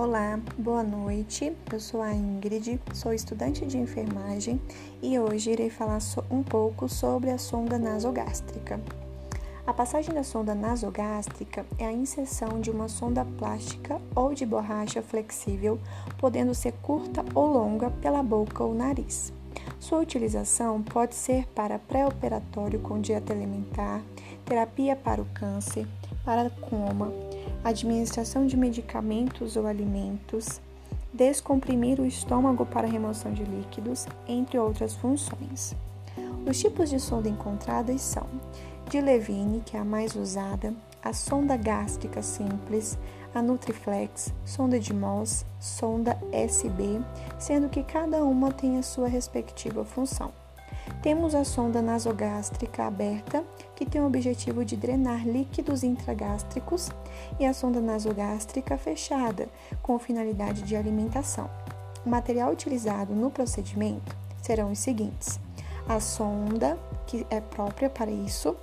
Olá, boa noite. Eu sou a Ingrid, sou estudante de enfermagem e hoje irei falar um pouco sobre a sonda nasogástrica. A passagem da sonda nasogástrica é a inserção de uma sonda plástica ou de borracha flexível, podendo ser curta ou longa pela boca ou nariz. Sua utilização pode ser para pré-operatório com dieta alimentar, terapia para o câncer, para coma, administração de medicamentos ou alimentos, descomprimir o estômago para remoção de líquidos, entre outras funções. Os tipos de sonda encontradas são de Levine, que é a mais usada, a sonda gástrica simples, a Nutriflex, sonda de Moss, sonda SB, sendo que cada uma tem a sua respectiva função. Temos a sonda nasogástrica aberta, que tem o objetivo de drenar líquidos intragástricos, e a sonda nasogástrica fechada, com finalidade de alimentação. O material utilizado no procedimento serão os seguintes: a sonda, que é própria para isso,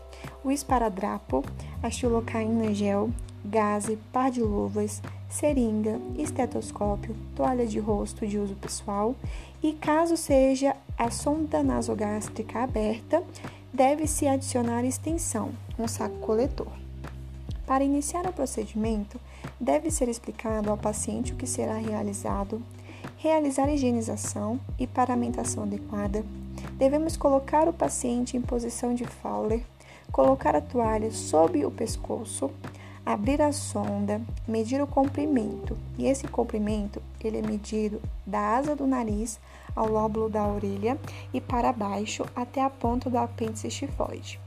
o esparadrapo, a xilocaína gel, gaze, par de luvas, seringa, estetoscópio, toalha de rosto de uso pessoal e, caso seja a sonda nasogástrica aberta, deve-se adicionar extensão, um saco coletor. Para iniciar o procedimento, deve ser explicado ao paciente o que será realizado, realizar higienização e paramentação adequada. Devemos colocar o paciente em posição de Fowler, colocar a toalha sob o pescoço, abrir a sonda, medir o comprimento. E esse comprimento, ele é medido da asa do nariz ao lóbulo da orelha e para baixo até a ponta do apêndice xifoide.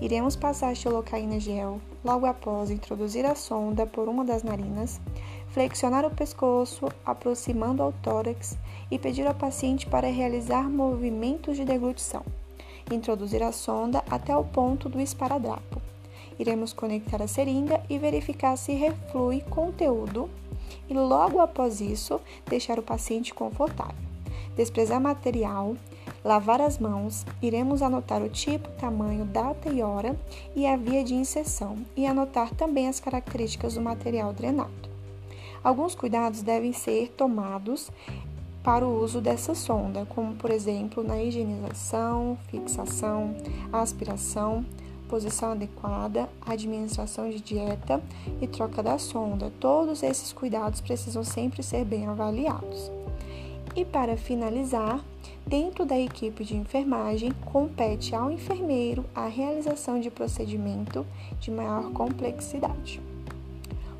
Iremos passar a xilocaína gel logo após introduzir a sonda por uma das narinas, flexionar o pescoço, aproximando ao tórax e pedir ao paciente para realizar movimentos de deglutição. Introduzir a sonda até o ponto do esparadrapo. Iremos conectar a seringa e verificar se reflui conteúdo e logo após isso deixar o paciente confortável. Desprezar material, lavar as mãos, iremos anotar o tipo, tamanho, data e hora e a via de inserção e anotar também as características do material drenado. Alguns cuidados devem ser tomados para o uso dessa sonda, como por exemplo na higienização, fixação, aspiração, posição adequada, administração de dieta e troca da sonda. Todos esses cuidados precisam sempre ser bem avaliados. E para finalizar, dentro da equipe de enfermagem, compete ao enfermeiro a realização de procedimento de maior complexidade.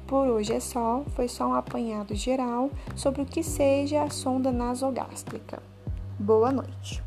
Por hoje é só, foi só um apanhado geral sobre o que seja a sonda nasogástrica. Boa noite.